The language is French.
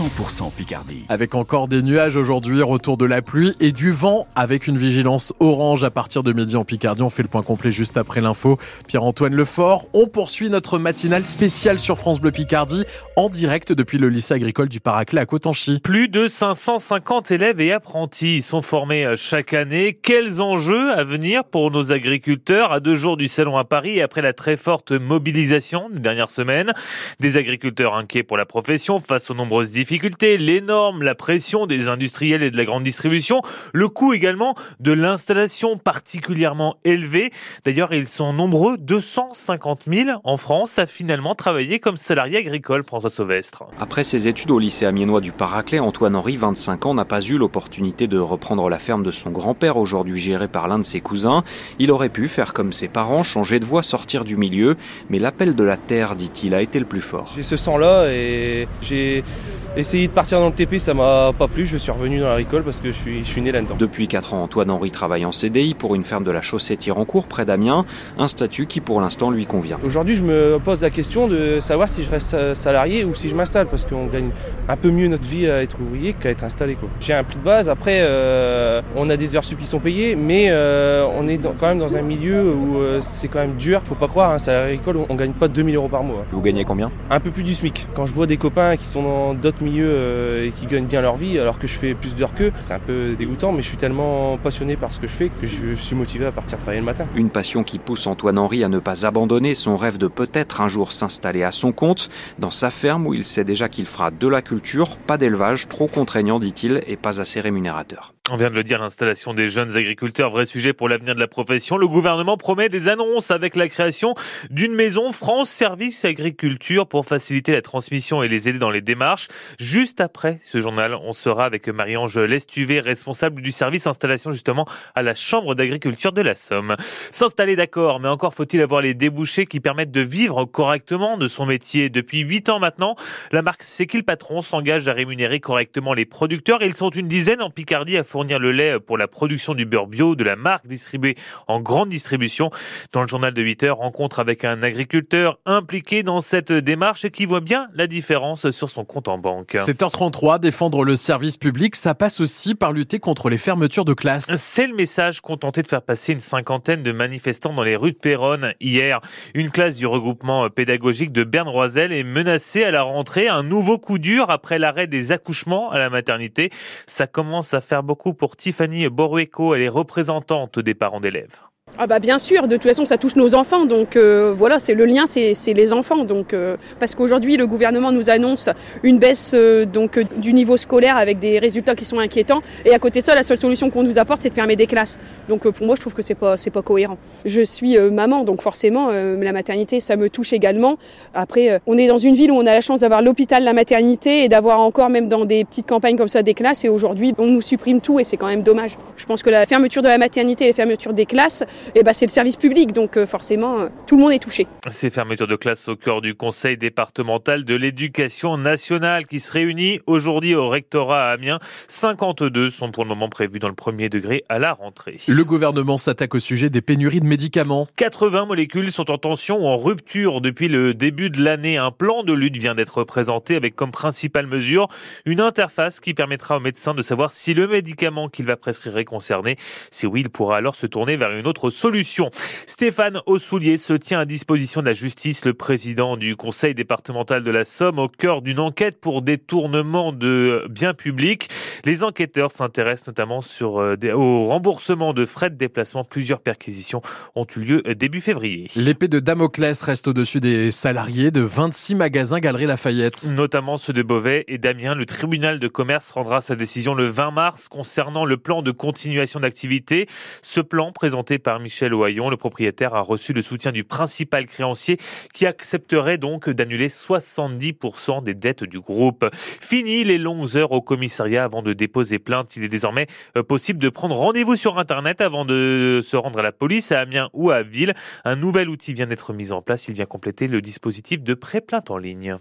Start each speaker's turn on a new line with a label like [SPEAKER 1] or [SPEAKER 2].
[SPEAKER 1] 100% Picardie.
[SPEAKER 2] Avec encore des nuages aujourd'hui, retour de la pluie et du vent avec une vigilance orange à partir de midi en Picardie. On fait le point complet juste après l'info. Pierre-Antoine Lefort, on poursuit notre matinale spéciale sur France Bleu Picardie en direct depuis le lycée agricole du Paraclet à Cotanchy.
[SPEAKER 3] Plus de 550 élèves et apprentis sont formés euh, chaque année. Quels enjeux à venir pour nos agriculteurs? À deux jours du salon à Paris et après la très forte mobilisation des dernières semaines Des agriculteurs inquiets pour la profession face aux nombreuses difficultés, les normes, la pression des industriels et de la grande distribution, le coût également de l'installation particulièrement élevé. D'ailleurs, ils sont nombreux, 250 000 en France, à finalement travailler comme salariés agricoles, François Sauvestre.
[SPEAKER 4] Après ses études au lycée amiénois du Paraclet, Antoine-Henri, 25 ans, n'a pas eu l'opportunité de reprendre la ferme de son grand-père, aujourd'hui gérée par l'un de ses cousins. Il aurait pu faire comme ses parents, changer de voie, sortir du milieu, mais l'appel de la terre, dit-il, a été le plus fort.
[SPEAKER 5] J'ai ce sang-là et j'ai essayé de partir dans le TP, ça m'a pas plu. Je suis revenu dans l'agricole parce que je suis, je suis né là-dedans.
[SPEAKER 4] Depuis 4 ans, Antoine-Henri travaille en CDI pour une ferme de la chaussée Tirancourt, près d'Amiens, un statut qui pour l'instant lui convient.
[SPEAKER 5] Aujourd'hui, je me pose la question de savoir si je reste salarié ou si je m'installe parce qu'on gagne un peu mieux notre vie à être ouvrier qu'à être installé. J'ai un prix de base, après euh, on a des heures sup qui sont payées, mais euh, on est dans, quand même dans un milieu où euh, c'est quand même dur. Faut pas croire, un hein, salarié agricole, on, on gagne pas 2000 euros par mois.
[SPEAKER 4] Vous gagnez combien?
[SPEAKER 5] Un peu plus du SMIC. Quand je vois des copains qui sont dans d'autres milieux euh, et qui gagnent bien leur vie alors que je fais plus d'heures qu'eux, c'est un peu dégoûtant, mais je suis tellement passionné par ce que je fais que je suis motivé à partir travailler le matin.
[SPEAKER 4] Une passion qui pousse Antoine-Henri à ne pas abandonner son rêve de peut-être un jour s'installer à son compte dans sa ferme où il sait déjà qu'il fera de la culture, pas d'élevage, trop contraignant dit-il et pas assez rémunérateur.
[SPEAKER 3] On vient de le dire, l'installation des jeunes agriculteurs, vrai sujet pour l'avenir de la profession. Le gouvernement promet des annonces avec la création d'une maison France Service Agriculture pour faciliter la transmission et les aider dans les démarches. Juste après ce journal, on sera avec Marie-Ange Lestuvé, responsable du service installation justement à la Chambre d'agriculture de la Somme. S'installer d'accord, mais encore faut-il avoir les débouchés qui permettent de vivre correctement de son métier. Depuis huit ans maintenant, la marque C'est patron s'engage à rémunérer correctement les producteurs. Ils sont une dizaine en Picardie à fournir le lait pour la production du beurre bio de la marque distribuée en grande distribution. Dans le journal de 8 heures, rencontre avec un agriculteur impliqué dans cette démarche et qui voit bien la différence sur son compte en banque.
[SPEAKER 2] 7h33, défendre le service public, ça passe aussi par lutter contre les fermetures de classes.
[SPEAKER 3] C'est le message qu'ont tenté de faire passer une cinquantaine de manifestants dans les rues de Péronne hier. Une classe du regroupement pédagogique de Berne-Roiselle est menacée à la rentrée. Un nouveau coup dur après l'arrêt des accouchements à la maternité. Ça commence à faire beaucoup pour Tiffany Borueco, elle est représentante des parents d'élèves.
[SPEAKER 6] Ah bah bien sûr, de toute façon ça touche nos enfants, donc euh, voilà, c'est le lien, c'est les enfants, donc euh, parce qu'aujourd'hui le gouvernement nous annonce une baisse euh, donc du niveau scolaire avec des résultats qui sont inquiétants, et à côté de ça la seule solution qu'on nous apporte c'est de fermer des classes. Donc pour moi je trouve que c'est pas c'est pas cohérent. Je suis maman, donc forcément la maternité ça me touche également. Après on est dans une ville où on a la chance d'avoir l'hôpital, la maternité et d'avoir encore même dans des petites campagnes comme ça des classes, et aujourd'hui on nous supprime tout et c'est quand même dommage. Je pense que la fermeture de la maternité et la fermeture des classes et bah, c'est le service public, donc euh, forcément, euh, tout le monde est touché.
[SPEAKER 3] Ces fermetures de classe au cœur du Conseil départemental de l'éducation nationale qui se réunit aujourd'hui au rectorat à Amiens. 52 sont pour le moment prévus dans le premier degré à la rentrée.
[SPEAKER 2] Le gouvernement s'attaque au sujet des pénuries de médicaments.
[SPEAKER 3] 80 molécules sont en tension ou en rupture depuis le début de l'année. Un plan de lutte vient d'être présenté avec comme principale mesure une interface qui permettra aux médecins de savoir si le médicament qu'il va prescrire est concerné. Si oui, il pourra alors se tourner vers une autre solution. Stéphane Ossoulier se tient à disposition de la justice, le président du conseil départemental de la Somme, au cœur d'une enquête pour détournement de biens publics. Les enquêteurs s'intéressent notamment sur, euh, au remboursement de frais de déplacement. Plusieurs perquisitions ont eu lieu début février.
[SPEAKER 2] L'épée de Damoclès reste au-dessus des salariés de 26 magasins Galerie Lafayette.
[SPEAKER 3] Notamment ceux de Beauvais et d'Amiens. Le tribunal de commerce rendra sa décision le 20 mars concernant le plan de continuation d'activité. Ce plan présenté par Michel Ohaillon, le propriétaire a reçu le soutien du principal créancier qui accepterait donc d'annuler 70% des dettes du groupe. Fini les longues heures au commissariat avant de déposer plainte. Il est désormais euh, possible de prendre rendez-vous sur Internet avant de se rendre à la police à Amiens ou à Ville. Un nouvel outil vient d'être mis en place. Il vient compléter le dispositif de pré-plainte en ligne.